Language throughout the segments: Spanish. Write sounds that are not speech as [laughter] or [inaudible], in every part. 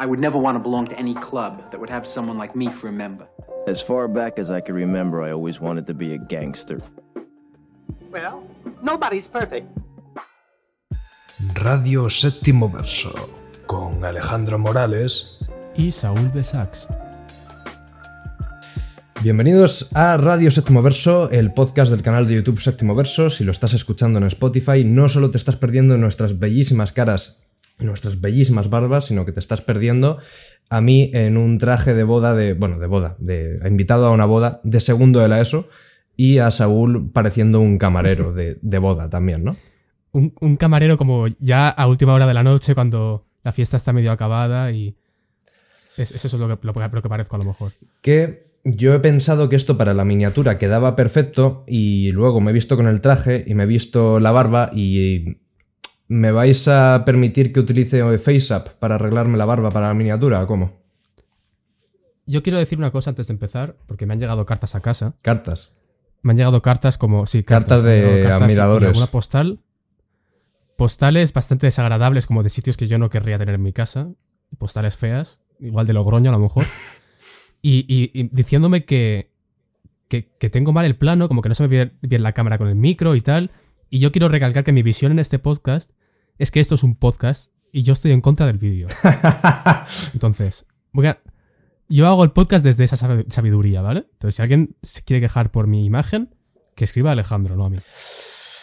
I would never want to belong to any club that would have someone like me for a member. As far back as I can remember, I always wanted to be a gangster. Well, nobody's perfect. Radio Séptimo Verso, con Alejandro Morales y Saúl Besax. Bienvenidos a Radio Séptimo Verso, el podcast del canal de YouTube Séptimo Verso. Si lo estás escuchando en Spotify, no solo te estás perdiendo nuestras bellísimas caras nuestras bellísimas barbas, sino que te estás perdiendo a mí en un traje de boda de. Bueno, de boda, de invitado a una boda de segundo de la ESO y a Saúl pareciendo un camarero de, boda también, ¿no? Un, camarero como ya a última hora de la noche cuando la fiesta está medio acabada y. Es, eso es lo que, lo, lo que parezco a lo mejor. Que yo he pensado que esto para la miniatura quedaba perfecto y luego me he visto con el traje y me he visto la barba y ¿me vais a permitir que utilice FaceApp para arreglarme la barba para la miniatura o cómo? Yo quiero decir una cosa antes de empezar, porque me han llegado cartas a casa. ¿Cartas? Me han llegado cartas como, sí, cartas, de admiradores. Una postal. Postales bastante desagradables, como de sitios que yo no querría tener en mi casa. Postales feas, igual de Logroño a lo mejor. [laughs] y, diciéndome que, que, tengo mal el plano, como que no se me ve bien la cámara con el micro y tal. Y yo quiero recalcar que mi visión en este podcast es que esto es un podcast y yo estoy en contra del vídeo. [laughs] Entonces, voy a, yo hago el podcast desde esa sabiduría, ¿vale? Entonces, si alguien se quiere quejar por mi imagen, que escriba a Alejandro, no a mí.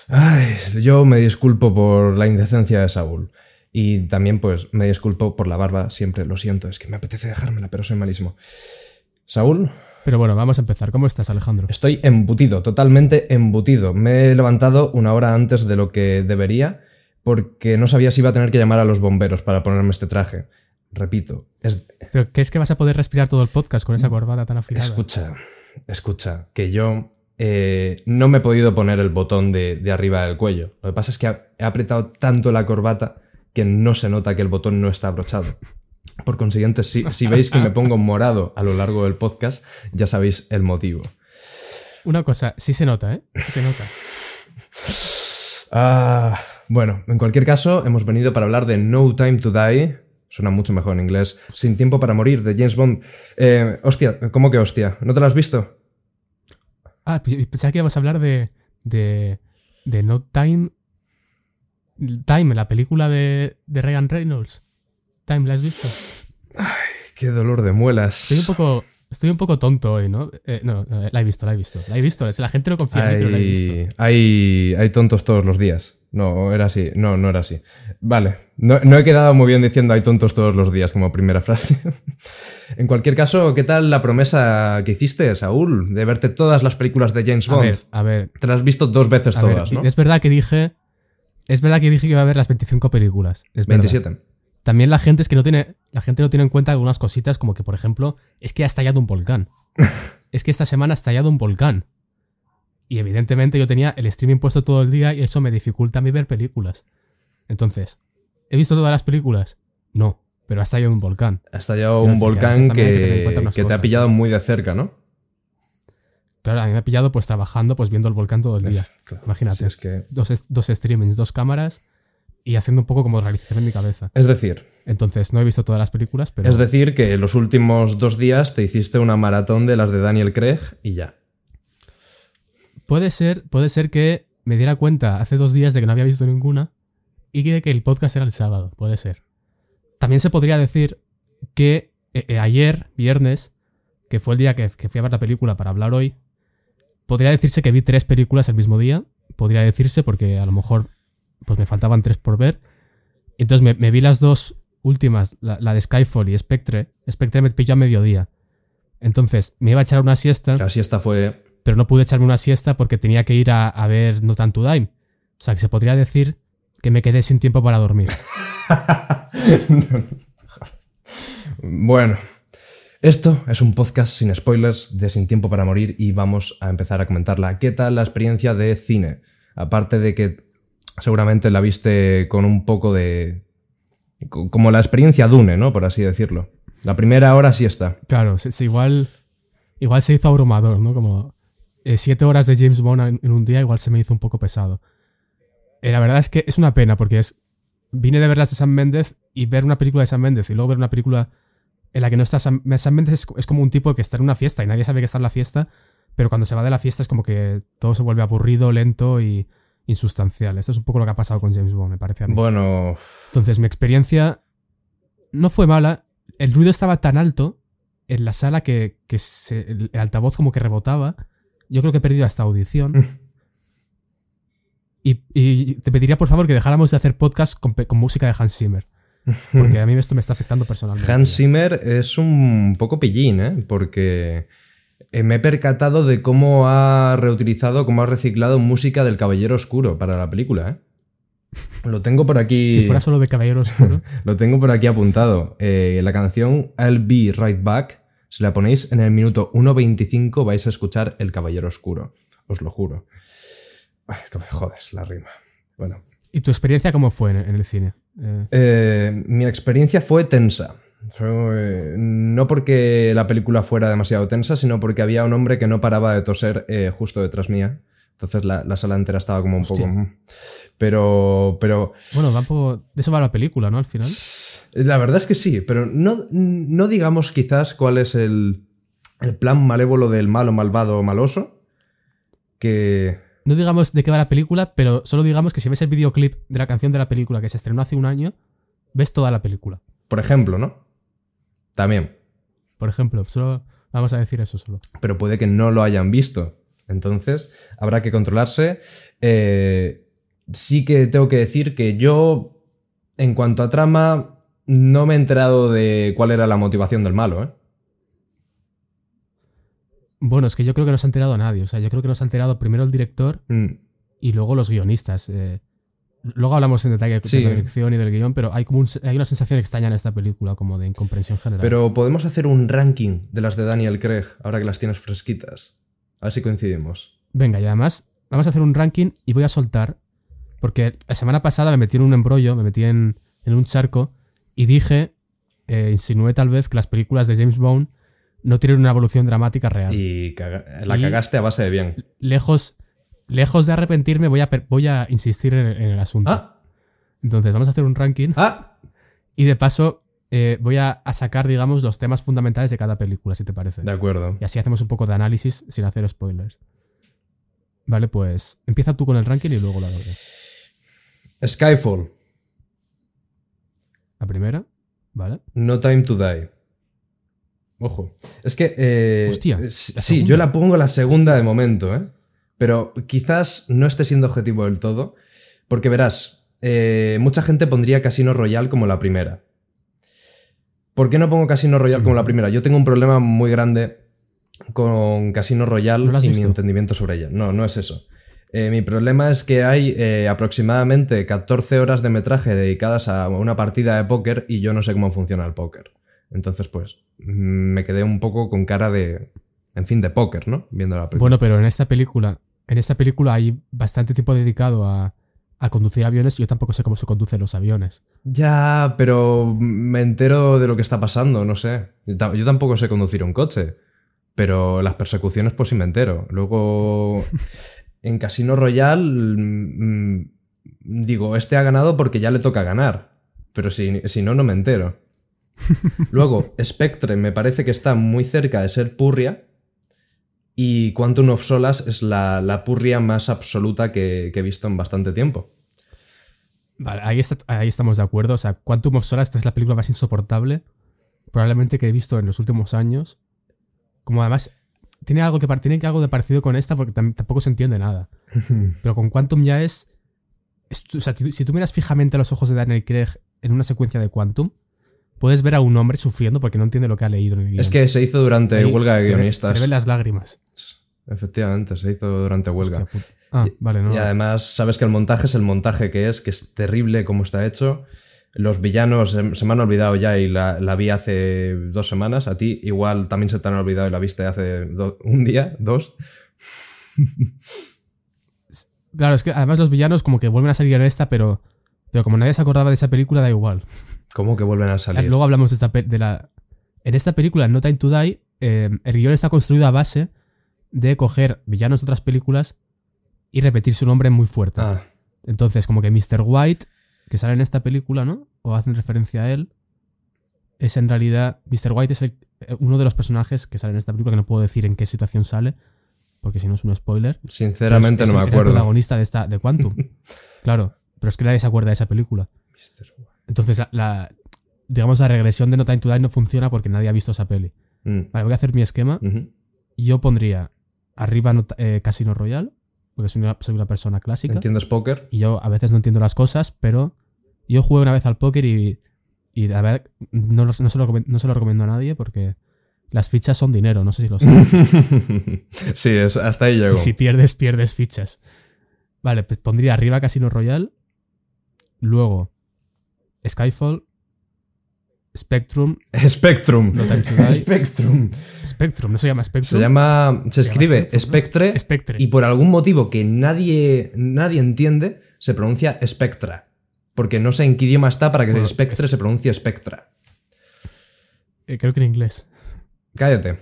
Ay, yo me disculpo por la indecencia de Saúl. Y también, pues, me disculpo por la barba, siempre lo siento, es que me apetece dejármela, pero soy malísimo. Saúl. Pero bueno, vamos a empezar. ¿Cómo estás, Alejandro? Estoy embutido, totalmente embutido. Me he levantado una hora antes de lo que debería porque no sabía si iba a tener que llamar a los bomberos para ponerme este traje. Repito, es... ¿Pero crees que vas a poder respirar todo el podcast con esa corbata tan afilada? Escucha, escucha, que yo eh, no me he podido poner el botón de, de, arriba del cuello. Lo que pasa es que he apretado tanto la corbata que no se nota que el botón no está abrochado. Por consiguiente, si, veis que me pongo morado a lo largo del podcast, ya sabéis el motivo. Una cosa, sí se nota, ¿eh? se nota. Ah, bueno, en cualquier caso, hemos venido para hablar de No Time to Die. Suena mucho mejor en inglés. Sin tiempo para morir, de James Bond. Eh, hostia, ¿cómo que hostia? ¿No te lo has visto? Ah, pensaba que íbamos a hablar de, de, de No Time... Time, la película de, de Ryan Reynolds. Time, ¿la has visto? Ay, qué dolor de muelas. Estoy un poco, estoy un poco tonto hoy, ¿no? Eh, no, la he visto, la he visto. La he visto. La gente no confía en mí, pero la he visto. Hay, hay tontos todos los días. No, era así. No, no era así. Vale. No, he quedado muy bien diciendo hay tontos todos los días como primera [laughs] frase. en cualquier caso, ¿qué tal la promesa que hiciste, Saúl, de verte todas las películas de James Bond? A ver, a ver. Te las has visto dos veces todas, ¿no? Es verdad que dije. Es verdad que dije que iba a ver las 25 películas. Es 27. También la gente es que no tiene, la gente no tiene en cuenta algunas cositas como que, por ejemplo, es que ha estallado un volcán. [laughs] es que esta semana ha estallado un volcán. Y evidentemente yo tenía el streaming puesto todo el día y eso me dificulta a mí ver películas. Entonces, ¿he visto todas las películas? No, pero ha estallado un volcán. Ha estallado un volcán que, te ha pillado muy de cerca, ¿no? Claro, a mí me ha pillado pues trabajando, pues viendo el volcán todo el día. Imagínate. es que... dos, dos streamings, dos cámaras y haciendo un poco como realización en mi cabeza. Es decir. Entonces, no he visto todas las películas, pero. Es decir, que los últimos dos días te hiciste una maratón de las de Daniel Craig y ya. Puede ser, puede ser que me diera cuenta hace dos días de que no había visto ninguna y que, que el podcast era el sábado. Puede ser. También se podría decir que eh, eh, ayer, viernes, que fue el día que, fui a ver la película para hablar hoy, podría decirse que vi tres películas el mismo día. Podría decirse porque a lo mejor pues me faltaban tres por ver. Entonces me, vi las dos últimas, la, de Skyfall y Spectre. Spectre me pilló a mediodía. Entonces me iba a echar una siesta. La siesta fue. Pero no pude echarme una siesta porque tenía que ir a, ver No Time to Dime. O sea que se podría decir que me quedé sin tiempo para dormir. [laughs] bueno, esto es un podcast sin spoilers de Sin Tiempo para Morir y vamos a empezar a comentarla. ¿Qué tal la experiencia de cine? Aparte de que seguramente la viste con un poco de... como la experiencia Dune, ¿no? Por así decirlo. La primera hora sí está. Claro, igual, igual se hizo abrumador, ¿no? Como eh, siete horas de James Bond en, un día igual se me hizo un poco pesado. Eh, la verdad es que es una pena porque es vine de ver las de Sam Méndez y ver una película de Sam Méndez y luego ver una película en la que no está Sam, Sam Méndez es, es como un tipo que está en una fiesta y nadie sabe que está en la fiesta, pero cuando se va de la fiesta es como que todo se vuelve aburrido, lento y insustancial. Esto es un poco lo que ha pasado con James Bond, me parece a mí. Bueno, Entonces, mi experiencia no fue mala. El ruido estaba tan alto en la sala que, que se- el altavoz como que rebotaba. Yo creo que he perdido hasta audición. y, y te pediría, por favor, que dejáramos de hacer podcast con música de Hans Zimmer. Porque a mí esto me está afectando personalmente. Hans Zimmer es un poco pillín, ¿eh? Porque eh, me he percatado de cómo ha reutilizado, cómo ha reciclado música del Caballero Oscuro para la película, ¿eh? Lo tengo por aquí. Si fuera solo de Caballero Oscuro. [laughs] Lo tengo por aquí apuntado. Eh, la canción I'll Be Right Back, si la ponéis en el minuto 1.25 vais a escuchar El Caballero Oscuro. Os lo juro. Ay, que me jodes la rima. Bueno. ¿Y tu experiencia cómo fue en, el cine? Eh, Eh, mi experiencia fue tensa. Fue, no porque la película fuera demasiado tensa, sino porque había un hombre que no paraba de toser eh, justo detrás mía. Entonces la, la sala entera estaba como un Hostia. poco... mm. Pero, pero bueno, va un poco- de eso va la película, ¿no? Al final. La verdad es que sí, pero no, no digamos quizás cuál es el, el plan malévolo del malo, malvado o maloso. Que. No digamos de qué va la película, pero solo digamos que si ves el videoclip de la canción de la película que se estrenó hace un año, ves toda la película. Por ejemplo, ¿no? También. Por ejemplo, solo vamos a decir eso solo. Pero puede que no lo hayan visto. Entonces, habrá que controlarse. Eh, sí que tengo que decir que yo, en cuanto a trama, no me he enterado de cuál era la motivación del malo, ¿eh? Bueno, es que yo creo que no se ha enterado a nadie. O sea, yo creo que nos ha enterado primero el director Mm, y luego los guionistas. Eh, luego hablamos en detalle Sí. de la dirección y del guion, pero hay como un- hay una sensación extraña en esta película, como de incomprensión general. Pero podemos hacer un ranking de las de Daniel Craig, ahora que las tienes fresquitas. A ver si coincidimos. Venga, y además vamos a hacer un ranking y voy a soltar, porque la semana pasada me metí en un embrollo, me metí en, en un charco y dije, eh, insinué tal vez que las películas de James Bond no tienen una evolución dramática real. Y caga- la Y- cagaste a base de bien. Lejos, lejos de arrepentirme, voy a, per- voy a insistir en, en el asunto. Ah, Entonces, vamos a hacer un ranking ah, y de paso eh, voy a, a sacar, digamos, los temas fundamentales de cada película, si te parece. de acuerdo. Y así hacemos un poco de análisis sin hacer spoilers. Vale, pues empieza tú con el ranking y luego la orden. Skyfall, La primera, ¿vale? No Time to Die. Ojo. Es que. eh, Hostia, sí, yo la pongo la segunda de momento, ¿eh? Pero quizás no esté siendo objetivo del todo. Porque verás, eh, mucha gente pondría Casino Royale como la primera. ¿Por qué no pongo Casino Royale como la primera? Yo tengo un problema muy grande con Casino Royale ¿No la has y mi entendimiento sobre ella. No, no es eso. Eh, mi problema es que hay eh, aproximadamente 14 horas de metraje dedicadas a una partida de póker y yo no sé cómo funciona el póker. Entonces, pues, mm, me quedé un poco con cara de, en fin, de póker, ¿no? Viendo la película. Bueno, pero en esta película, en esta película hay bastante tiempo dedicado a, a conducir aviones y yo tampoco sé cómo se conducen los aviones. Ya, pero me entero de lo que está pasando, no sé. Yo ta- yo tampoco sé conducir un coche, pero las persecuciones pues sí me entero. Luego, [laughs] en Casino Royale, mm, digo, este ha ganado porque ya le toca ganar, pero si, si no, no me entero. [laughs] Luego, Spectre me parece que está muy cerca de ser purria y Quantum of Solace es la, la purria más absoluta que- que he visto en bastante tiempo. Vale, ahí, está- ahí estamos de acuerdo. O sea, Quantum of Solace esta es la película más insoportable probablemente que he visto en los últimos años. Como además tiene algo que tiene algo de parecido con esta porque tam- tampoco se entiende nada. [laughs] Pero con Quantum ya es, es- o sea, si, si tú miras fijamente a los ojos de Daniel Craig en una secuencia de Quantum, puedes ver a un hombre sufriendo porque no entiende lo que ha leído en el guion. Es que se hizo durante Ahí huelga de se ve- guionistas. se ven las lágrimas. Efectivamente, se hizo durante huelga. Hostia. Ah, vale, no. Y además, sabes que el montaje es el montaje que es, que es terrible como está hecho. Los villanos se, se me han olvidado ya y la, la vi hace dos semanas. A ti igual también se te han olvidado y la viste hace do- un día, dos. Claro, es que además los villanos como que vuelven a salir en esta, pero, pero como nadie se acordaba de esa película, da igual. ¿Cómo que vuelven a salir? Luego hablamos de, esta de la... En esta película, No Time to Die, eh, el guion está construido a base de coger villanos de otras películas y repetir su nombre muy fuerte. Ah, Entonces, como que Mr. White que sale en esta película, ¿no? O hacen referencia a él, es en realidad. Mr. White es el- eh, uno de los personajes que sale en esta película, que no puedo decir en qué situación sale, porque si no es un spoiler. Sinceramente es- no me el- acuerdo. El protagonista de, esta, de Quantum. [laughs] claro, pero es que nadie se acuerda de esa película. Entonces, la, la- digamos, la regresión de No Time to Die no funciona porque nadie ha visto esa peli. Mm, Vale, voy a hacer mi esquema. Yo pondría arriba eh, Casino Royale, porque soy una, soy una persona clásica. ¿Entiendes póker? Y yo a veces no entiendo las cosas, pero yo jugué una vez al póker y, y a ver, no, no, se lo, no se lo recomiendo a nadie porque las fichas son dinero, no sé si lo sabes. [laughs] sí, es- hasta ahí llego. y si pierdes, pierdes fichas. Vale, pues pondría arriba Casino Royale, luego Skyfall, Spectrum, Spectrum. No Time to Die. Spectrum. Spectrum, no se llama Spectrum. Se llama. Se Se llama escribe. Spectre. Spectre. Y por algún motivo que nadie, nadie entiende, se pronuncia Spectra. Porque no sé en qué idioma está para que Bueno, Spectre se pronuncie Spectra. Eh, creo que en inglés. Cállate.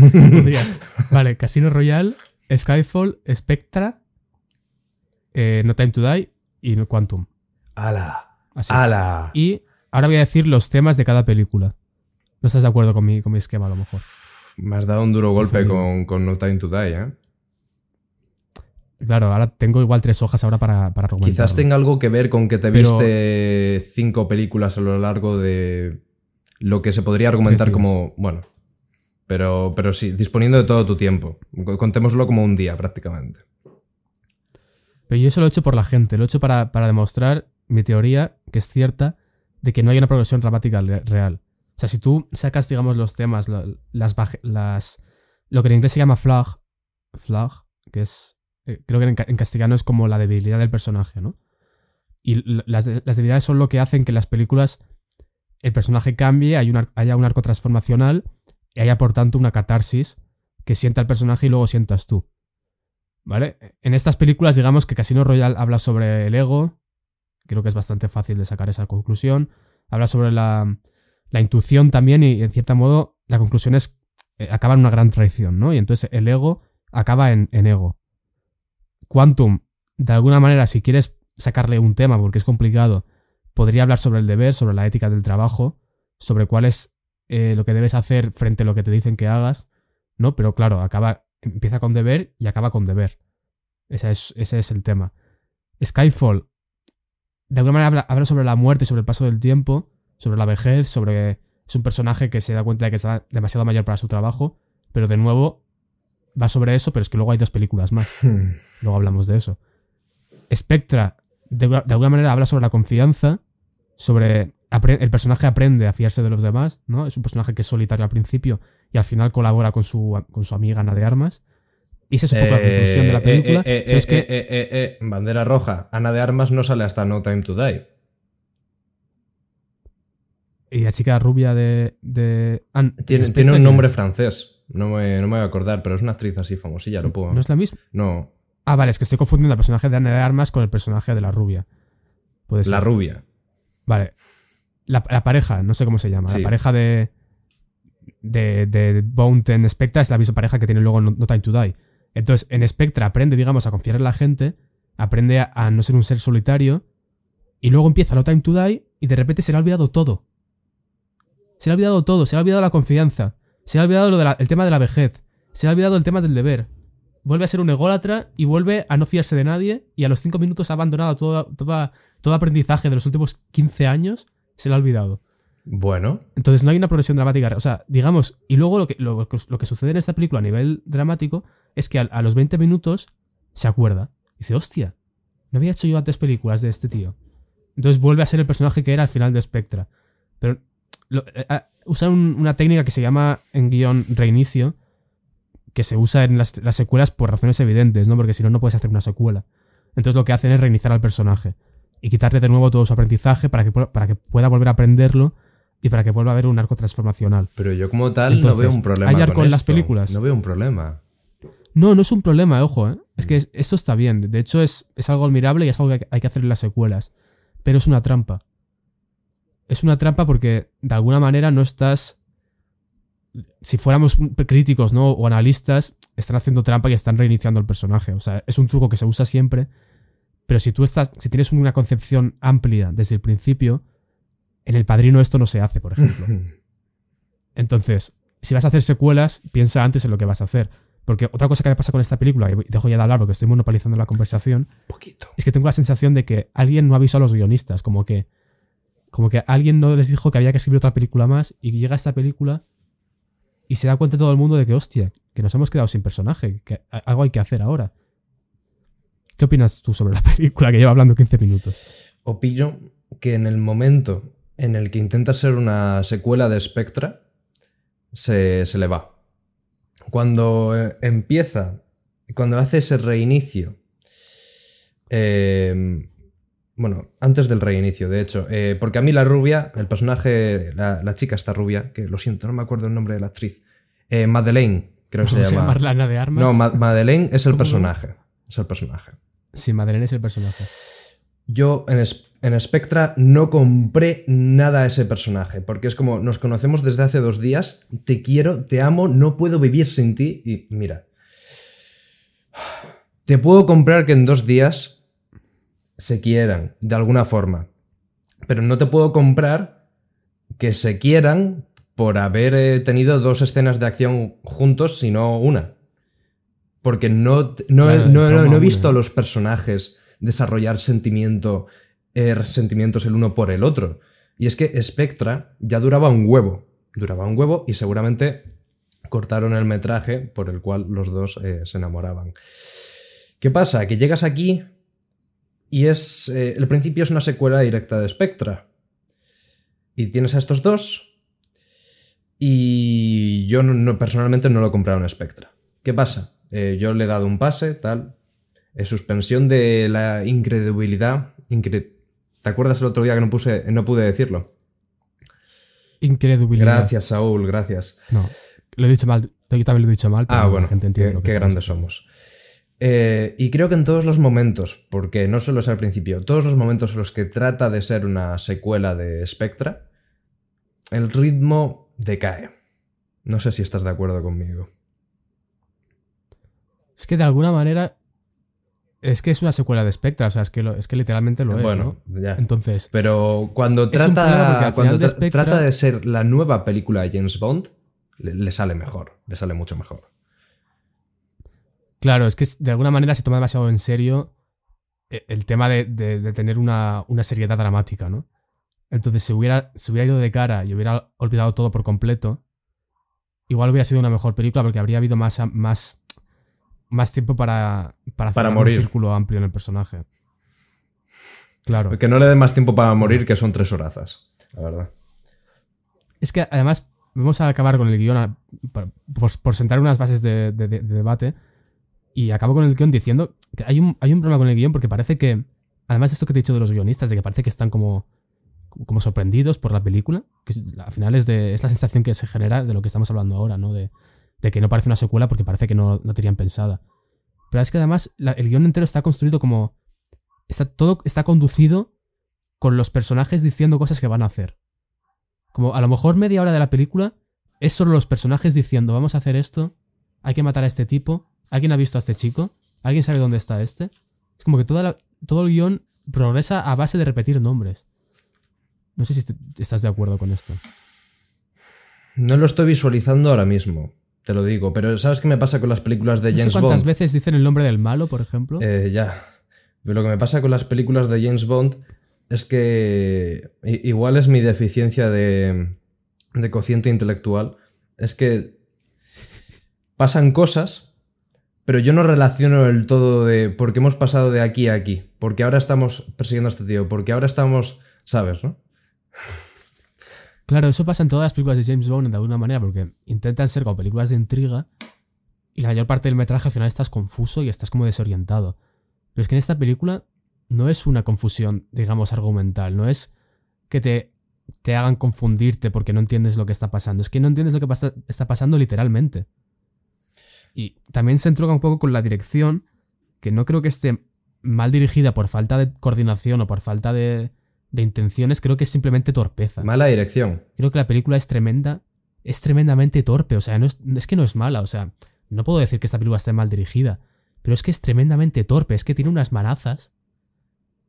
[laughs] Vale, Casino Royale, Skyfall, Spectra, eh, No Time to Die y Quantum. ¡Hala! Así. ¡Hala! Y ahora voy a decir los temas de cada película. No estás de acuerdo con mi, con mi esquema, a lo mejor. Me has dado un duro golpe con, con No Time to Die, ¿eh? Claro, ahora tengo igual tres hojas ahora para, para. Quizás tenga algo que ver con que te Pero- viste cinco películas a lo largo de lo que se podría argumentar como. Bueno. Pero, pero sí, disponiendo de todo tu tiempo. Contémoslo como un día, prácticamente. Pero yo eso lo he hecho por la gente, lo he hecho para, para demostrar mi teoría, que es cierta, de que no hay una progresión dramática real. O sea, si tú sacas, digamos, los temas, las, las lo que en inglés se llama flag, flag, que es, eh, creo que en, ca- en castellano es como la debilidad del personaje, ¿no? Y las, debilidades son lo que hacen que en las películas el personaje cambie, haya un arco transformacional y haya, por tanto, una catarsis que sienta el personaje y luego sientas tú. ¿Vale? En estas películas, digamos que Casino Royale habla sobre el ego. Creo que es bastante fácil de sacar esa conclusión. Habla sobre la, la intuición también, y en cierto modo, la conclusión es. eh, acaba en una gran traición, ¿no? Y entonces el ego acaba en, en ego. Quantum, de alguna manera, si quieres sacarle un tema, porque es complicado, podría hablar sobre el deber, sobre la ética del trabajo, sobre cuál es eh, lo que debes hacer frente a lo que te dicen que hagas, ¿no? Pero claro, acaba, empieza con deber y acaba con deber. Ese es, ese es el tema. Skyfall, de alguna manera habla, habla sobre la muerte, sobre el paso del tiempo, sobre la vejez, sobre... Es un personaje que se da cuenta de que está demasiado mayor para su trabajo, pero de nuevo va sobre eso, pero es que luego hay dos películas más. Luego hablamos de eso. Spectra, de, de alguna manera, habla sobre la confianza, sobre. El personaje aprende a fiarse de los demás, ¿no? Es un personaje que es solitario al principio y al final colabora con su, con su amiga Ana de Armas. Y esa es un poco la conclusión de la Eh, película. eh, eh, es eh, que. eh, eh, eh, eh, bandera roja. Ana de Armas no sale hasta No Time to Die. Y la chica rubia de. Tiene, tiene un ¿quién nombre francés. No me, no me voy a acordar, pero es una actriz así famosilla, lo puedo. ¿No es la misma? No, Ah, vale, es que estoy confundiendo el personaje de Ana de Armas con el personaje de la rubia. Puede ser. la rubia. Vale. La, la pareja, no sé cómo se llama. Sí. La pareja de. De, de Bounty Spectra es la misma pareja que tiene luego No, No Time to Die. Entonces, en Spectra aprende, digamos, a confiar en la gente, aprende a, no ser un ser solitario, y luego empieza No Time to Die y de repente se le ha olvidado todo. Se le ha olvidado todo, se le ha olvidado la confianza, se le ha olvidado el tema de la vejez, se le ha olvidado el tema del deber. Vuelve a ser un ególatra y vuelve a no fiarse de nadie y a los cinco minutos ha abandonado todo, toda- todo aprendizaje de los últimos 15 años, se le ha olvidado. Bueno, Entonces no hay una progresión dramática. O sea, digamos, y luego lo que, lo, que- sucede en esta película a nivel dramático es que a, los 20 minutos se acuerda. Dice, hostia, no había hecho yo antes películas de este tío. Entonces vuelve a ser el personaje que era al final de Spectra. Pero eh, ah, usa un- una técnica que se llama en guion reinicio, que se usa en las, las secuelas por razones evidentes, ¿no? Porque si no, no puedes hacer una secuela. Entonces lo que hacen es reiniciar al personaje y quitarle de nuevo todo su aprendizaje para que, para que pueda volver a aprenderlo y para que vuelva a haber un arco transformacional. pero yo como tal no veo un problema. ¿hay arco con en las esto. películas? No veo un problema. No, no es un problema, ojo, ¿eh? Es que es- esto está bien. De hecho, es, es algo admirable y es algo que hay que- hay que hacer en las secuelas. Pero es una trampa. Es una trampa porque de alguna manera no estás. Si fuéramos críticos, ¿no? O analistas, están haciendo trampa y están reiniciando el personaje. O sea, es un truco que se usa siempre. Pero si tú estás, si tienes una concepción amplia desde el principio, en el padrino esto no se hace, por ejemplo. Entonces, si vas a hacer secuelas, piensa antes en lo que vas a hacer. Porque otra cosa que me pasa con esta película, y dejo ya de hablar porque estoy monopolizando la conversación, Poquito. es que tengo la sensación de que alguien no avisó a los guionistas, como que como que alguien no les dijo que había que escribir otra película más y llega esta película y se da cuenta todo el mundo de que hostia, que nos hemos quedado sin personaje, que algo hay que hacer ahora. ¿Qué opinas tú sobre la [laughs] película que lleva hablando 15 minutos? Opino que en el momento en el que intenta ser una secuela de Spectra, se, se le va. Cuando eh, empieza, cuando hace ese reinicio, eh, bueno, antes del reinicio, de hecho, eh, porque a mí la rubia, el personaje, la, la chica esta rubia, que lo siento, no me acuerdo el nombre de la actriz, eh, Madeleine, creo que se ¿Cómo se llama. Marlana de Armas? No, Ma- Madeleine es el personaje. Es el personaje. Sí, Madeleine es el personaje. Yo en, en Spectra no compré nada a ese personaje, porque es como nos conocemos desde hace dos días, te quiero, te amo, no puedo vivir sin ti y mira, te puedo comprar que en dos días se quieran, de alguna forma, pero no te puedo comprar que se quieran por haber eh, tenido dos escenas de acción juntos, sino una. Porque no, no, no- no- he visto a los personajes desarrollar eh, sentimientos el uno por el otro. Y es que Spectra ya duraba un huevo. Duraba un huevo y seguramente cortaron el metraje por el cual los dos eh, se enamoraban. ¿Qué pasa? Que llegas aquí y es. eh, el principio es una secuela directa de Spectra. Y tienes a estos dos. Y yo no- personalmente no lo he comprado en Spectra. ¿Qué pasa? Eh, yo le he dado un pase, tal. Suspensión de la incredibilidad. incre- ¿Te acuerdas el otro día que no, puse, no pude decirlo? Incredibilidad. Gracias, Saúl, gracias. No, lo he dicho mal. Yo también lo he dicho mal, pero Ah, la bueno, gente entiende qué, lo que qué estamos grandes diciendo. somos. Eh, y creo que en todos los momentos, porque no solo es al principio, todos los momentos en los que trata de ser una secuela de Spectra, el ritmo decae. No sé si estás de acuerdo conmigo. Es que de alguna manera. Es que es una secuela de Spectra, o sea, es que, lo- es que literalmente lo es. bueno, ¿no? ya. Entonces, Pero cuando trata, cuando de Spectra- trata de ser la nueva película de James Bond, le, le sale mejor, le sale mucho mejor. claro, es que de alguna manera se toma demasiado en serio e- el tema de, de- de tener una, una seriedad dramática, ¿no? Entonces, si hubiera, si hubiera ido de cara y hubiera olvidado todo por completo, igual hubiera sido una mejor película porque habría habido más, más, más tiempo para, para, Para morir. un círculo amplio en el personaje. Claro. Que no le dé más tiempo para morir, que son tres horazas, la verdad. Es que además vamos a acabar con el guion a- por, por- sentar unas bases de, de- de- de debate. Y acabo con el guion diciendo que hay un, hay un problema con el guion porque parece que, además de esto que te he dicho de los guionistas, de que parece que están como, como sorprendidos por la película, que al final es, de, es la sensación que se genera de lo que estamos hablando ahora, ¿no? De, de que no parece una secuela porque parece que no la tenían pensada. Pero es que además el guion entero está construido como... Está, todo está conducido con los personajes diciendo cosas que van a hacer. Como a lo mejor media hora de la película es solo los personajes diciendo, vamos a hacer esto, hay que matar a este tipo, alguien ha visto a este chico, alguien sabe dónde está este. Es como que todo el guion progresa a base de repetir nombres. No sé si est- estás de acuerdo con esto. No lo estoy visualizando ahora mismo, te lo digo, pero ¿sabes qué me pasa con las películas de No sé James cuántas Bond? veces dicen el nombre del malo, por ejemplo. Eh, ya. Pero lo que me pasa con las películas de James Bond es que igual es mi deficiencia de, de cociente intelectual. Es que pasan cosas, pero yo no relaciono el todo de porque hemos pasado de aquí a aquí, porque ahora estamos persiguiendo a este tío, porque ahora estamos, ¿sabes, no? Claro, eso pasa en todas las películas de James Bond de alguna manera, porque intentan ser como películas de intriga y la mayor parte del metraje al final estás confuso y estás como desorientado. Pero es que en esta película no es una confusión, digamos, argumental, no es que te, te hagan confundirte porque no entiendes lo que está pasando, es que no entiendes lo que está pasando literalmente. Y también se entronca un poco con la dirección, que no creo que esté mal dirigida por falta de coordinación o por falta de, de intenciones, creo que es simplemente torpeza. Mala dirección. Creo que la película es tremenda, es tremendamente torpe, o sea, no es, es que no es mala, o sea, no puedo decir que esta película esté mal dirigida, pero es que es tremendamente torpe, es que tiene unas manazas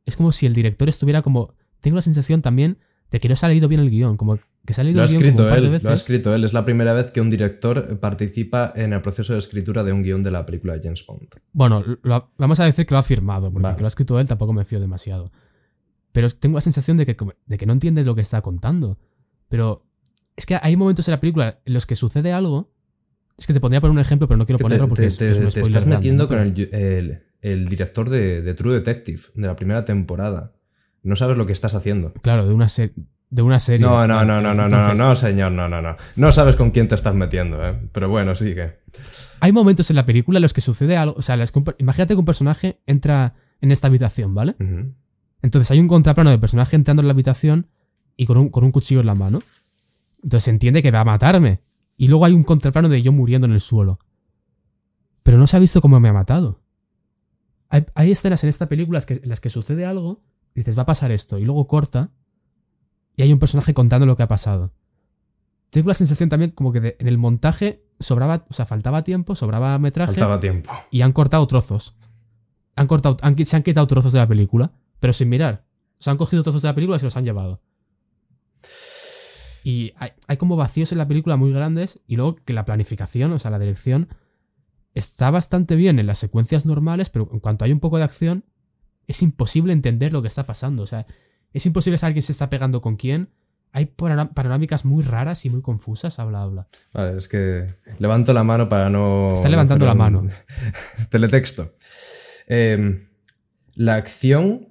es como si el director estuviera como. Tengo la sensación también de que no se ha leído bien el guion, como que se ha leído Lo ha el guion como escrito un par de él, veces. lo ha escrito él. Es la primera vez que un director participa en el proceso de escritura de un guion de la película de James Bond. Bueno, lo vamos a decir que lo ha firmado, porque Vale. que lo ha escrito él tampoco me fío demasiado. Pero tengo la sensación de que, de que no entiendes lo que está contando. Pero es que hay momentos en la película en los que sucede algo. Es que te podría poner un ejemplo, pero no quiero ponerlo te, porque te- es, te- es un te spoiler estás grande, metiendo ¿no? con el, el- el director de, de True Detective, de la primera temporada. No sabes lo que estás haciendo. Claro, de una, se- de una serie. No, no, no, no, no, no, Entonces, no, señor, no, no, no. No sabes con quién te estás metiendo, ¿eh? Pero bueno, sigue. Hay momentos en la película en los que sucede algo. O sea, las imagínate que un personaje entra en esta habitación, ¿vale? Ujú. Entonces hay un contraplano del personaje entrando en la habitación y con un, con un cuchillo en la mano. Entonces se entiende que va a matarme. Y luego hay un contraplano de yo muriendo en el suelo. Pero no se ha visto cómo me ha matado. Hay, hay escenas en esta película en las que- sucede algo, y dices, va a pasar esto, y luego corta, y hay un personaje contando lo que ha pasado. Tengo la sensación también como que de- en el montaje sobraba, o sea, faltaba tiempo, sobraba metraje Faltaba tiempo. y han cortado trozos. Han cortado, han se han quitado trozos de la película, pero sin mirar. O sea, han cogido trozos de la película y se los han llevado. Y hay, hay como vacíos en la película muy grandes y luego que la planificación, o sea, la dirección, está bastante bien en las secuencias normales, pero en cuanto hay un poco de acción, es imposible entender lo que está pasando. O sea, es imposible saber quién se está pegando con quién. Hay panorámicas muy raras y muy confusas, habla, habla. Vale, es que levanto la mano para no. Está levantando la mano. [laughs] Teletexto. Eh, la acción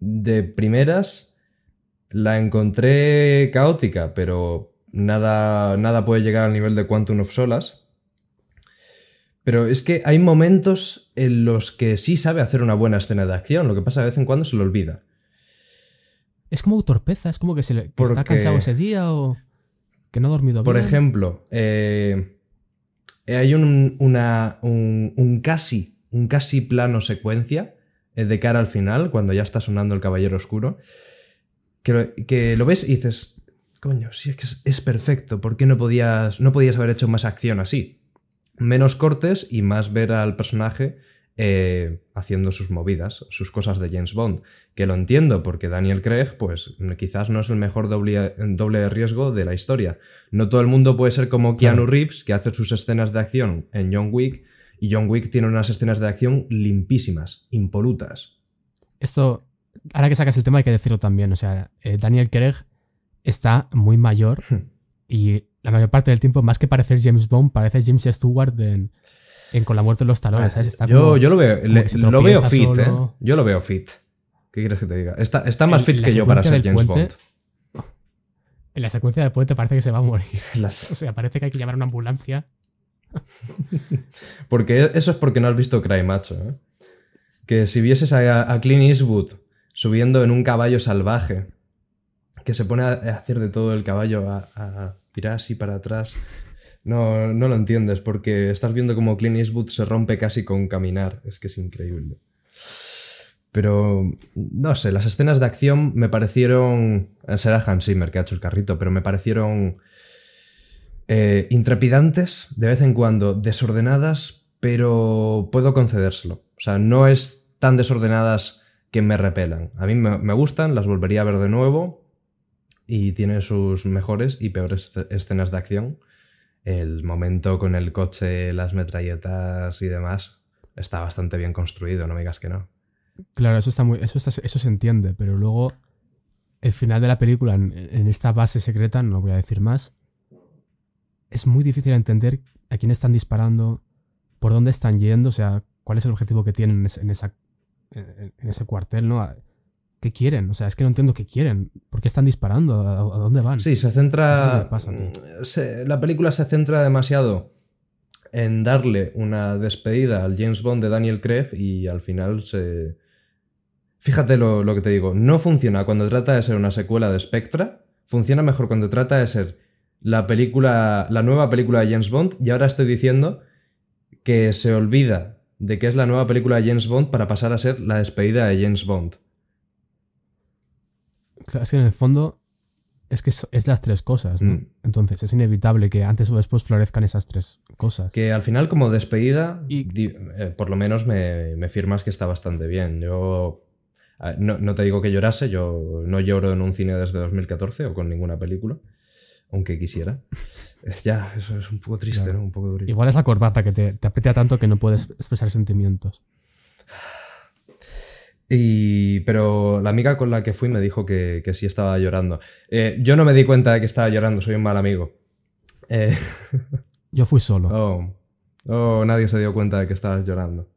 de primeras la encontré caótica, pero nada, nada puede llegar al nivel de Quantum of Solas. Pero es que hay momentos en los que sí sabe hacer una buena escena de acción, lo que pasa de vez en cuando se lo olvida. Es como torpeza, es como que, se le- que está cansado ese día o que no ha dormido Por bien. ejemplo, eh, hay un, una- un, un casi, un casi plano secuencia de cara al final, cuando ya está sonando el Caballero Oscuro, que lo, que lo ves y dices, coño, sí, es que es, es perfecto, ¿por qué no podías, no podías haber hecho más acción así? Menos cortes y más ver al personaje eh, haciendo sus movidas, sus cosas de James Bond. Que lo entiendo, porque Daniel Craig, pues quizás no es el mejor doble, doble de riesgo de la historia. No todo el mundo puede ser como Keanu. Reeves, que hace sus escenas de acción en John Wick, y John Wick tiene unas escenas de acción limpísimas, impolutas. Esto, ahora que sacas el tema hay que decirlo también. O sea, eh, Daniel Craig está muy mayor [laughs] y la mayor parte del tiempo, más que parecer James Bond, parece James Stewart en, en Con la muerte de los talones. ¿sabes? Está yo, como- yo lo veo, le- lo veo fit, solo. ¿eh? Yo lo veo fit. ¿Qué quieres que te diga? Está, está más En fit que yo para ser James puente- Bond. [laughs] En la secuencia del puente parece que se va a morir. [laughs] Las- O sea, parece que hay que llamar a una ambulancia. [laughs] Porque eso es porque no has visto Cry Macho, ¿eh? Que si vieses a, a Clint Eastwood subiendo en un caballo salvaje, que se pone a hacer de todo el caballo, a, a tirar así para atrás, no, no lo entiendes, porque estás viendo como Clint Eastwood se rompe casi con caminar. Es que es increíble. Pero, no sé, las escenas de acción me parecieron... Será Hans Zimmer que ha hecho el carrito, pero me parecieron eh, intrepidantes, de vez en cuando desordenadas, pero puedo concedérselo. O sea, no es tan desordenadas que me repelan. A mí me, gustan, las volvería a ver de nuevo y tiene sus mejores y peores esce- escenas de acción. El momento con el coche, las metralletas y demás está bastante bien construido, no me digas que no. Claro, eso está muy. Eso, eso se entiende, pero luego. El final de la película, en, en esta base secreta, no voy a decir más. Es muy difícil entender a quién están disparando, por dónde están yendo, o sea, cuál es el objetivo que tienen en, ese- en esa, en, en ese cuartel, ¿no? ¿Qué quieren? O sea, es que no entiendo qué quieren. ¿Por qué están disparando? ¿A, a dónde van? Sí, se es centra. pasa, se- la película se centra demasiado en darle una despedida al James Bond de Daniel Craig y al final se. Fíjate lo, lo que te digo. No funciona cuando trata de ser una secuela de Spectra. Funciona mejor cuando trata de ser la película. la nueva película de James Bond. Y ahora estoy diciendo que se olvida de que es la nueva película de James Bond para pasar a ser la despedida de James Bond. Claro, es que en el fondo es que es, las tres cosas, ¿no? Mm. Entonces es inevitable que antes o después florezcan esas tres cosas. Que al final, como despedida, Y- di- eh, por lo menos me, me firmas que está bastante bien. Yo. A ver, No, no te digo que llorase, yo no lloro en un cine desde 2014 o con ninguna película, aunque quisiera. Es ya, eso es un poco triste, Claro. ¿no? Un poco durito. Igual es la corbata que te, te aprieta tanto que no puedes expresar sentimientos. Y, pero la amiga con la que fui me dijo que, que sí estaba llorando. Eh, yo no me di cuenta de que estaba llorando, soy un mal amigo. Eh, [laughs] Yo fui solo. oh, oh, nadie se dio cuenta de que estabas llorando.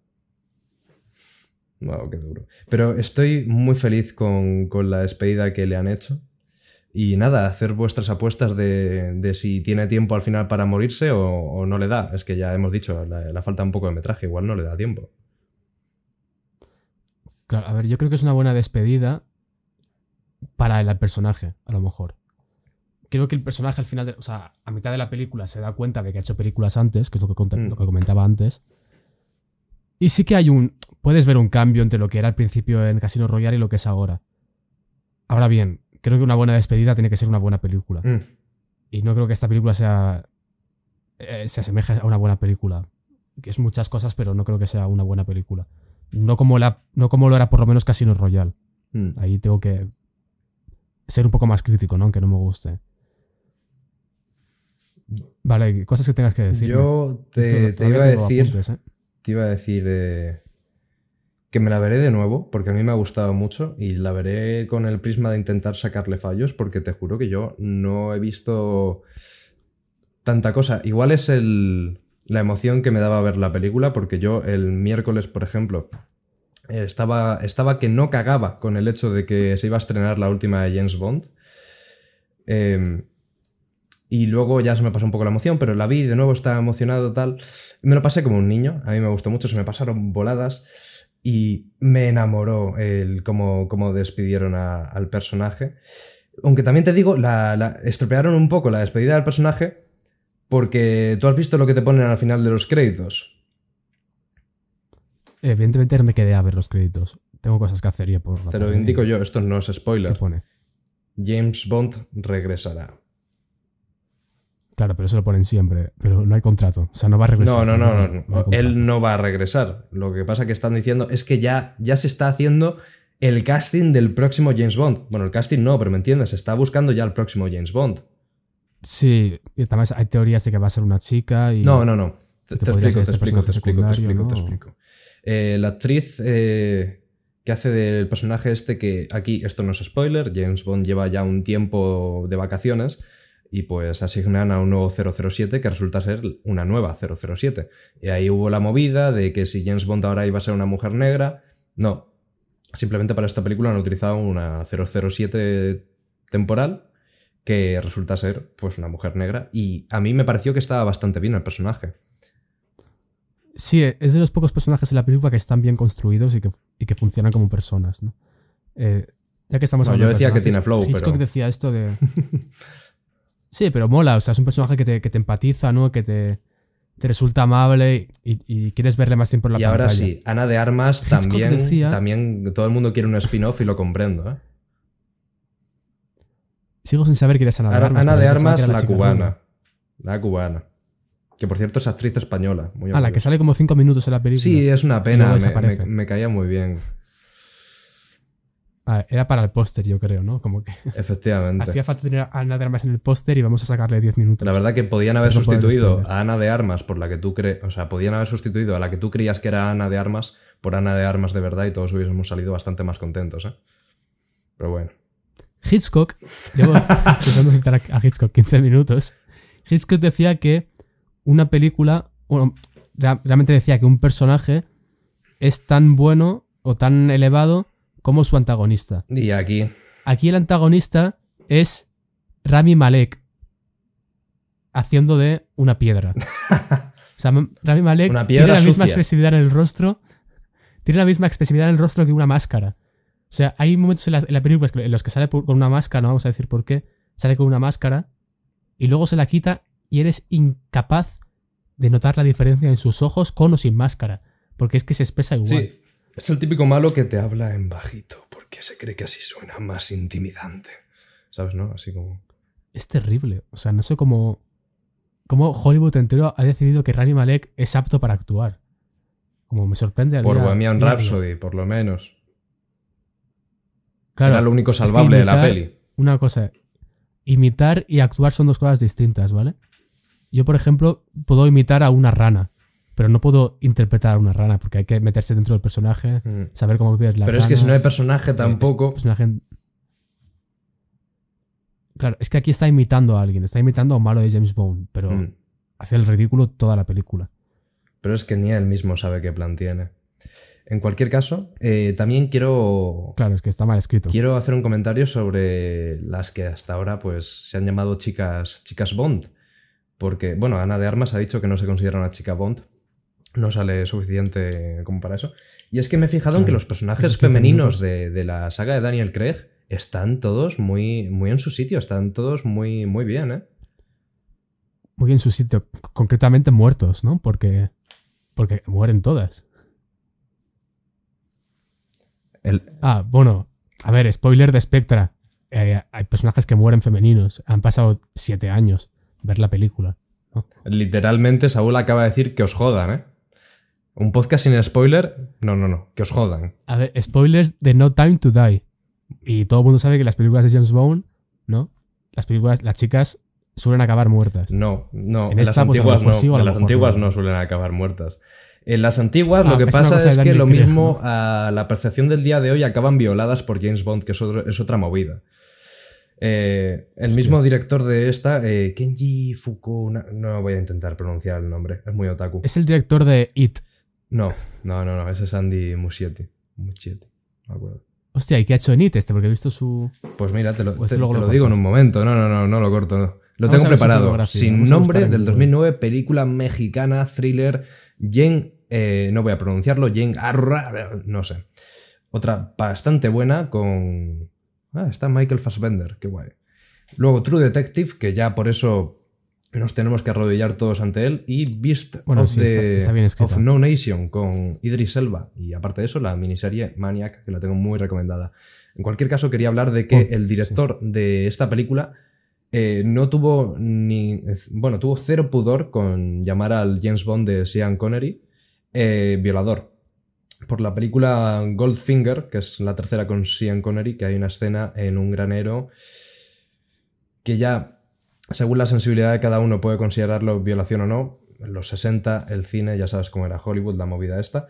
Wow, qué duro. Pero estoy muy feliz con, con la despedida que le han hecho. Y nada, hacer vuestras apuestas de, de si tiene tiempo al final para morirse o, o no le da. Es que ya hemos dicho, le, falta un poco de metraje, igual no le da tiempo. Claro, a ver, yo creo que es una buena despedida para el, personaje, a lo mejor. Creo que el personaje al final, de- o sea, a mitad de la película se da cuenta de que ha hecho películas antes, que es lo que, Mm. lo que comentaba antes. Y sí que hay un. Puedes ver un cambio entre lo que era al principio en Casino Royale y lo que es ahora. Ahora bien, creo que una buena despedida tiene que ser una buena película. Mm. Y no creo que esta película sea. eh, se asemeje a una buena película. Que es muchas cosas, pero no creo que sea una buena película. No como, la, no como lo era por lo menos Casino Royale. Mm. Ahí tengo que ser un poco más crítico, ¿no? Aunque no me guste. Vale, cosas que tengas que decir. Yo te, te iba a decir, ¿eh? te iba a decir eh, que me la veré de nuevo, porque a mí me ha gustado mucho y la veré con el prisma de intentar sacarle fallos, porque te juro que yo no he visto tanta cosa. Igual es el, la emoción que me daba ver la película, porque yo el miércoles, por ejemplo, estaba, estaba que no cagaba con el hecho de que se iba a estrenar la última de James Bond. Em, y luego ya se me pasó un poco la emoción, pero la vi de nuevo, estaba emocionado, tal. Me lo pasé como un niño, a mí me gustó mucho, se me pasaron voladas y me enamoró el cómo, cómo despidieron a- al personaje. Aunque también te digo, la, la- estropearon un poco la despedida del personaje porque tú has visto lo que te ponen al final de los créditos. Evidentemente me quedé a ver los créditos. Tengo cosas que hacer ya por la Te lo indico yo, esto no es ¿Qué spoiler. pone? James Bond regresará. Claro, pero eso lo ponen siempre. Pero no hay contrato. O sea, no va a regresar. No, no, no, no, no. Él no va a regresar. Lo que pasa que están diciendo es que ya, ya se está haciendo el casting del próximo James Bond. Bueno, el casting no, pero me entiendes, se está buscando ya el próximo James Bond. Sí, y también hay teorías de que va a ser una chica y... No, no, no. Te, explico, te explico, te explico, te secundario, explico, te explico. Eh, la actriz eh, que hace del personaje este que aquí, esto no es spoiler, James Bond lleva ya un tiempo de vacaciones y pues asignan a un nuevo 007 que resulta ser una nueva 007. Y ahí hubo la movida de que si James Bond ahora iba a ser una mujer negra, no. Simplemente para esta película han utilizado una 007 temporal que resulta ser pues una mujer negra y a mí me pareció que estaba bastante bien el personaje. Sí, es de los pocos personajes en la película que están bien construidos y que, y que funcionan como personas, ¿no? Eh, ya que estamos No, hablando yo de decía que tiene flow, Hitchcock pero- decía esto de... [laughs] sí, pero mola, o sea, es un personaje que te, que te empatiza, ¿no? Que te, te resulta amable y, y quieres verle más tiempo en la y pantalla. ahora sí, Ana de Armas [laughs] también, decía- también todo el mundo quiere un spin-off y lo comprendo. ¿eh? Sigo sin saber quién es Ana de Armas. Ana de Armas, la chica cubana. La cubana. Que por cierto es actriz española. Muy Ah, la que sale como cinco minutos en la película. Sí, es una pena. me caía muy bien. Ah, era para el póster, yo creo, ¿no? Como que [laughs] Efectivamente. hacía falta tener a Ana de Armas en el póster y vamos a sacarle 10 minutos. La verdad que podían haber sustituido a Ana de Armas por la que tú crees. O sea, podían haber sustituido a la que tú creías que era Ana de Armas por Ana de Armas de verdad y todos hubiésemos salido bastante más contentos, ¿eh? Pero bueno. Hitchcock, llevo intentando [laughs] citar a Hitchcock 15 minutos. Hitchcock decía que una película, bueno, rea- realmente decía que un personaje es tan bueno o tan elevado como su antagonista. Y aquí. Aquí el antagonista es Rami Malek haciendo de una piedra. [laughs] O sea, Rami Malek Una tiene la misma expresividad en el rostro. Tiene la misma expresividad en el rostro que una máscara. O sea, hay momentos en la, en la película en los que sale por- con una máscara, no vamos a decir por qué. Sale con una máscara y luego se la quita y eres incapaz de notar la diferencia en sus ojos con o sin máscara. Porque es que se expresa igual. Sí. Es el típico malo que te habla en bajito porque se cree que así suena más intimidante. ¿Sabes, no? Así como. Es terrible. O sea, no sé cómo. Cómo Hollywood entero ha decidido que Rami Malek es apto para actuar. Como me sorprende. Por Bohemian. Rhapsody, por lo menos. Claro, Era lo único es que salvable de la peli. Una cosa, imitar y actuar son dos cosas distintas, ¿vale? Yo, por ejemplo, puedo imitar a una rana, pero no puedo interpretar a una rana porque hay que meterse dentro del personaje, Mm. saber cómo vives la Pero es que si no hay personaje tampoco. Claro, es que aquí está imitando a alguien, está imitando a un malo de James Bond, pero Mm. hace el ridículo toda la película. Pero es que ni él mismo sabe qué plan tiene. En cualquier caso, eh, también quiero, Claro, es que está mal escrito. quiero hacer un comentario sobre las que hasta ahora pues, se han llamado chicas, chicas Bond. Porque, bueno, Ana de Armas ha dicho que no se considera una chica Bond. No sale suficiente como para eso. Y es que me he fijado en que Claro, los personajes esos 15 femeninos de, de la saga de Daniel Craig están todos muy, muy en su sitio, están todos muy, muy bien, ¿eh? Muy en su sitio, concretamente muertos, ¿no? Porque, porque mueren todas. El- Ah, bueno, a ver, spoiler de Spectra. Eh, hay personajes que mueren femeninos. Han pasado siete años ver la película. Literalmente, Saúl acaba de decir que os jodan, ¿eh? Un podcast sin spoiler, no, no, no, que os jodan. A ver, spoilers de No Time to Die. Y todo el mundo sabe que las películas de James Bond, ¿no? Las películas, las chicas suelen acabar muertas. No, no, En las pues, antiguas no, sí en las antiguas no. no suelen acabar muertas. En las antiguas Ah, lo que es pasa es que lo Craig, mismo ¿no? a la percepción del día de hoy acaban violadas por James Bond, que es, otro- es otra movida. Eh, el mismo director de esta, eh, Kenji Fukuna, no voy a intentar pronunciar el nombre, es muy otaku. Es el director de It. No, no, no, no, ese es Andy Muschietti. Muschietti, me acuerdo. Hostia, ¿y qué ha hecho en It este? Porque he visto su. Pues mira, te lo, Pues te- lo lo digo en un momento. No, no, no, no lo corto. no. Lo Vamos tengo preparado. Sin nombre, del Google. 2009, película mexicana, thriller, Jen, eh, no voy a pronunciarlo, Jen Arra, no sé. Otra bastante buena con... Ah, está Michael Fassbender, qué guay. Luego True Detective, que ya por eso nos tenemos que arrodillar todos ante él. Y Beast Bueno, of, sí, the- está- está bien escrita. of No Nation con Idris Elba. Y aparte de eso, la miniserie Maniac, que la tengo muy recomendada. En cualquier caso, quería hablar de que Oh, el director de esta película eh, no tuvo ni. Bueno, tuvo cero pudor con llamar al James Bond de Sean Connery eh, violador. Por la película Goldfinger, que es la tercera con Sean Connery, que hay una escena en un granero que ya, según la sensibilidad de cada uno, puede considerarlo violación o no. En los 60, el cine, ya sabes cómo era Hollywood, la movida esta.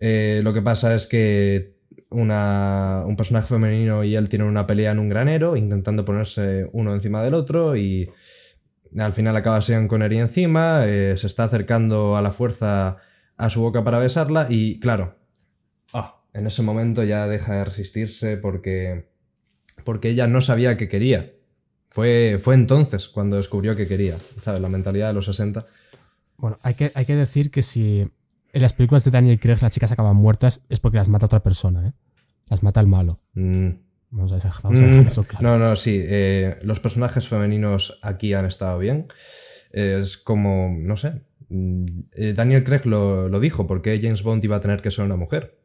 Eh, lo que pasa es que una- un personaje femenino y él tienen una pelea en un granero, intentando ponerse uno encima del otro y al final acaba Sean Connery encima, eh, se está acercando a la fuerza a su boca para besarla y claro, ah, en ese momento ya deja de resistirse porque, porque ella no sabía que quería. Fue, fue entonces cuando descubrió que quería, ¿sabes? La mentalidad de los 60. Bueno, hay que, hay que decir que si en las películas de Daniel Craig las chicas acaban muertas es porque las mata otra persona, ¿eh? Las mata el malo. Mm, Vamos a dejar, vamos a dejar Mm, eso claro. No, no, sí. eh, los personajes femeninos aquí han estado bien. Es como, no sé. mm, eh, Daniel Craig lo, lo dijo, ¿por qué James Bond iba a tener que ser una mujer?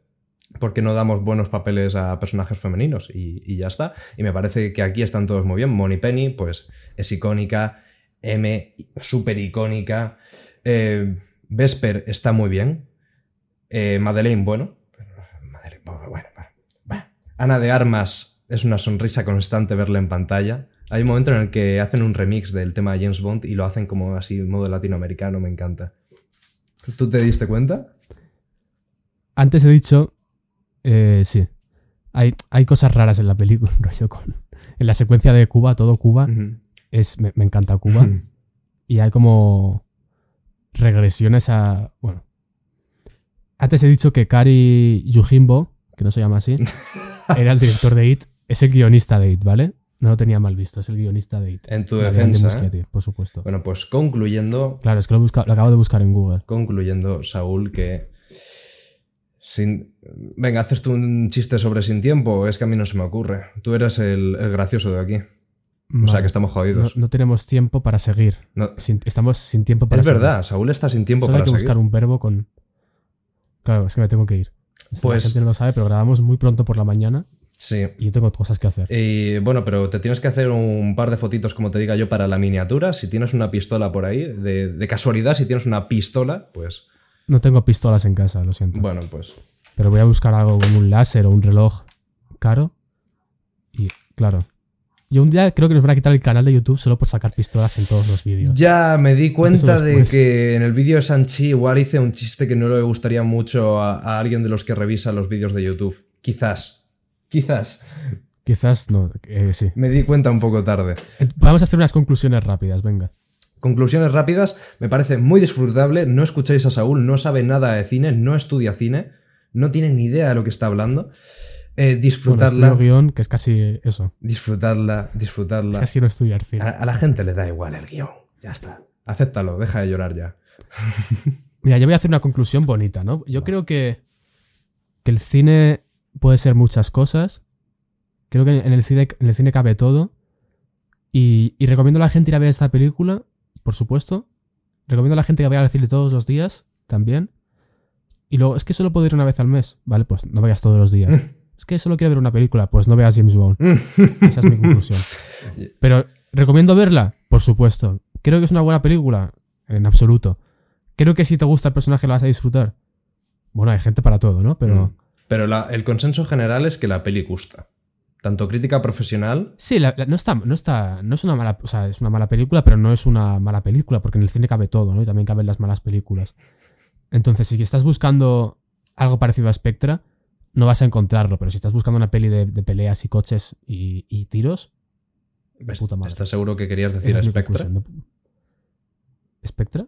Porque no damos buenos papeles a personajes femeninos y, ya está. Y me parece que aquí están todos muy bien. Moni Penny, pues es icónica. M, súper icónica. Eh, Vesper está muy bien. Eh, Madeleine, bueno. Madeleine, bueno, bueno, bueno. Ana de Armas es una sonrisa constante verla en pantalla. Hay un momento en el que hacen un remix del tema de James Bond y lo hacen como así, modo latinoamericano, me encanta. ¿Tú te diste cuenta? Antes he dicho. Eh, sí. Hay, hay cosas raras en la película, [laughs] rollo con. En la secuencia de Cuba, todo Cuba. Es, me, me encanta Cuba. y hay como regresiones a. Bueno. Antes he dicho que Kari Yujimbo, que no se llama así, [laughs] era el director de It. Es el guionista de It, ¿vale? No lo tenía mal visto, es el guionista de It. En tu defensa. por supuesto. Bueno, pues concluyendo, Claro, es que lo, lo acabo de buscar en Google. concluyendo, Saúl, que. Sin... Venga, haces tú un chiste sobre sin tiempo, es que a mí no se me ocurre. Tú eres el, el gracioso de aquí. O sea que estamos jodidos. no tenemos tiempo para seguir. No, Sin- estamos sin tiempo para es seguir. verdad, Saúl está sin tiempo Solo hay para que seguir. buscar un verbo con. Claro, es que me tengo que ir. Pues- La gente no lo sabe, pero grabamos muy pronto por la mañana Sí. y yo tengo cosas que hacer. Y bueno, pero te tienes que hacer un par de fotitos, como te diga yo, para la miniatura. Si tienes una pistola por ahí, de, de casualidad, si tienes una pistola, pues No tengo pistolas en casa, lo siento. bueno, pues Pero voy a buscar algo como un láser o un reloj caro Y, claro. Yo un día creo que nos van a quitar el canal de YouTube solo por sacar pistolas en todos los vídeos. Ya me di cuenta de que en el vídeo de Sanchi igual hice un chiste que no le gustaría mucho a, a alguien de los que revisa los vídeos de YouTube. Quizás. Quizás. Quizás no, eh, sí. Me di cuenta un poco tarde. Ent- Vamos a hacer unas conclusiones rápidas, venga. Conclusiones rápidas, me parece muy disfrutable, no escucháis a Saúl, no sabe nada de cine, no estudia cine, no tiene ni idea de lo que está hablando. Eh, Bueno, disfrutadla, estudio guion, que es casi eso. disfrutadla, Es disfrutadla. casi no estudiar cine. A, a la gente le da igual el guion, ya está. Acéptalo, deja de llorar ya. [laughs] Mira, yo voy a hacer una conclusión bonita, ¿no? Yo creo que, que el cine puede ser muchas cosas. Creo que en el cine, en el cine cabe todo. Y, y recomiendo a la gente ir a ver esta película, por supuesto. Recomiendo a la gente que vaya al cine todos los días, también. Y luego, es que solo puedo ir una vez al mes. Vale, pues no vayas todos los días. [laughs] es que solo quiero ver una película, pues no veas James Bond. Esa es mi conclusión. [laughs] Pero, ¿recomiendo verla? Por supuesto. Creo que es una buena película, en absoluto. Creo que si te gusta el personaje la vas a disfrutar. Bueno, hay gente para todo, ¿no? Pero Mm. Pero la- el consenso general es que la peli gusta. Tanto crítica profesional. sí, la- la- no está, no está, no es una mala, o sea, es una mala película, pero no es una mala película porque en el cine cabe todo, ¿no? Y también caben las malas películas. Entonces, si estás buscando algo parecido a Spectra, no vas a encontrarlo. Pero si estás buscando una peli de, de peleas y coches y, y tiros, puta madre. ¿Estás seguro que querías decir es. ¿No? ¿Spectra?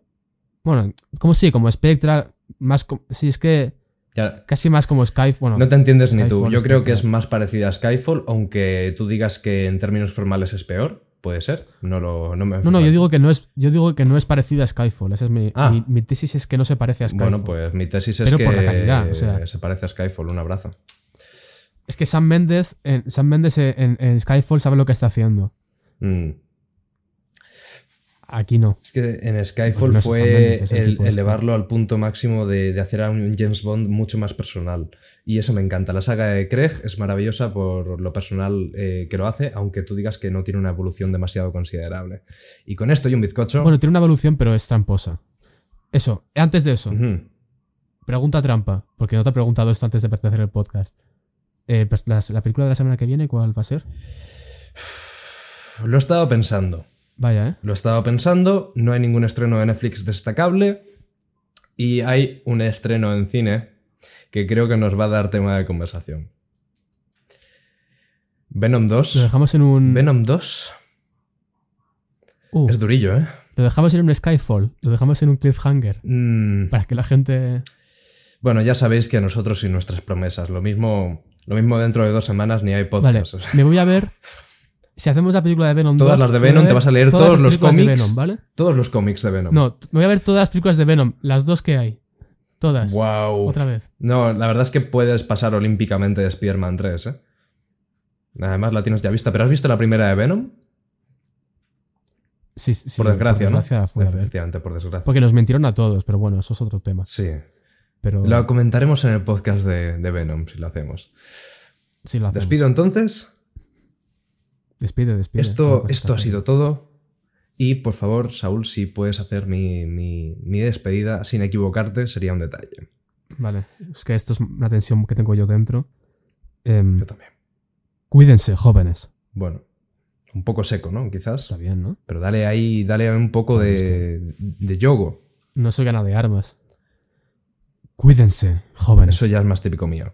Bueno, como sí, como Spectra, más sí, es que Ya, casi más como. Bueno, no te entiendes ni tú. Skyfall, Yo creo que es más parecida a Skyfall, aunque tú digas que en términos formales es peor. Puede ser. No lo. No, me No, no, yo digo que no es, yo digo que no es parecida a Skyfall. Esa es mi, Ah. mi, mi tesis es que no se parece a Skyfall. Bueno, pues mi tesis es Pero que por la calidad, o sea. se parece a Skyfall. Un abrazo. Es que Sam Mendes, en, Sam Mendes en, en Skyfall sabe lo que está haciendo. Mm. Aquí no. Es que en Skyfall fue el elevarlo al punto máximo de, de hacer a un James Bond mucho más personal. Y eso me encanta. La saga de Craig es maravillosa por lo personal eh, que lo hace, aunque tú digas que no tiene una evolución demasiado considerable. Y con esto y un bizcocho. Bueno, tiene una evolución, pero es tramposa. Eso, antes de eso, pregunta trampa, porque no te he preguntado esto antes de empezar a hacer el podcast. Eh, pues, la película de la semana que viene, ¿cuál va a ser? Lo he estado pensando. Vaya, ¿eh? Lo he estado pensando. No hay ningún estreno de Netflix destacable. Y hay un estreno en cine que creo que nos va a dar tema de conversación. Venom 2. Lo dejamos en un. Venom 2 Uh, es durillo, ¿eh? lo dejamos en un Skyfall. Lo dejamos en un cliffhanger. Mm, Para que la gente. Bueno, ya sabéis que a nosotros y nuestras promesas. Lo mismo, lo mismo dentro de dos semanas ni hay Vale, podcast. sea, me voy a ver. [laughs] Si hacemos la película de Venom Todas 2, las de Venom, te vas a leer todos los películas de cómics. Venom, ¿vale? Todos los cómics de Venom. No, me voy a ver todas las películas de Venom, las dos que hay. Todas. Wow. Otra vez. No, la verdad es que puedes pasar olímpicamente de Spider-Man 3, ¿eh? Además la tienes ya vista. ¿Pero has visto la primera de Venom? Sí, sí, por desgracia, por desgracia ¿no? ver. Efectivamente, por desgracia. Porque nos mintieron a todos, pero bueno, eso es otro tema. Sí. Pero Lo comentaremos en el podcast de, de Venom, si lo hacemos. sí lo hacemos. Despido entonces. Despide, despide. Esto, esto ha sido todo. Y por favor, Saúl, si puedes hacer mi, mi- mi despedida sin equivocarte, sería un detalle. Vale, es que esto es una tensión que tengo yo dentro. Em, Yo también. cuídense, jóvenes. Bueno, un poco seco, ¿no? Quizás. Está bien, ¿no? Pero dale ahí, dale un poco de, de yogo. No soy gana de armas. Cuídense, jóvenes. Eso ya es más típico mío.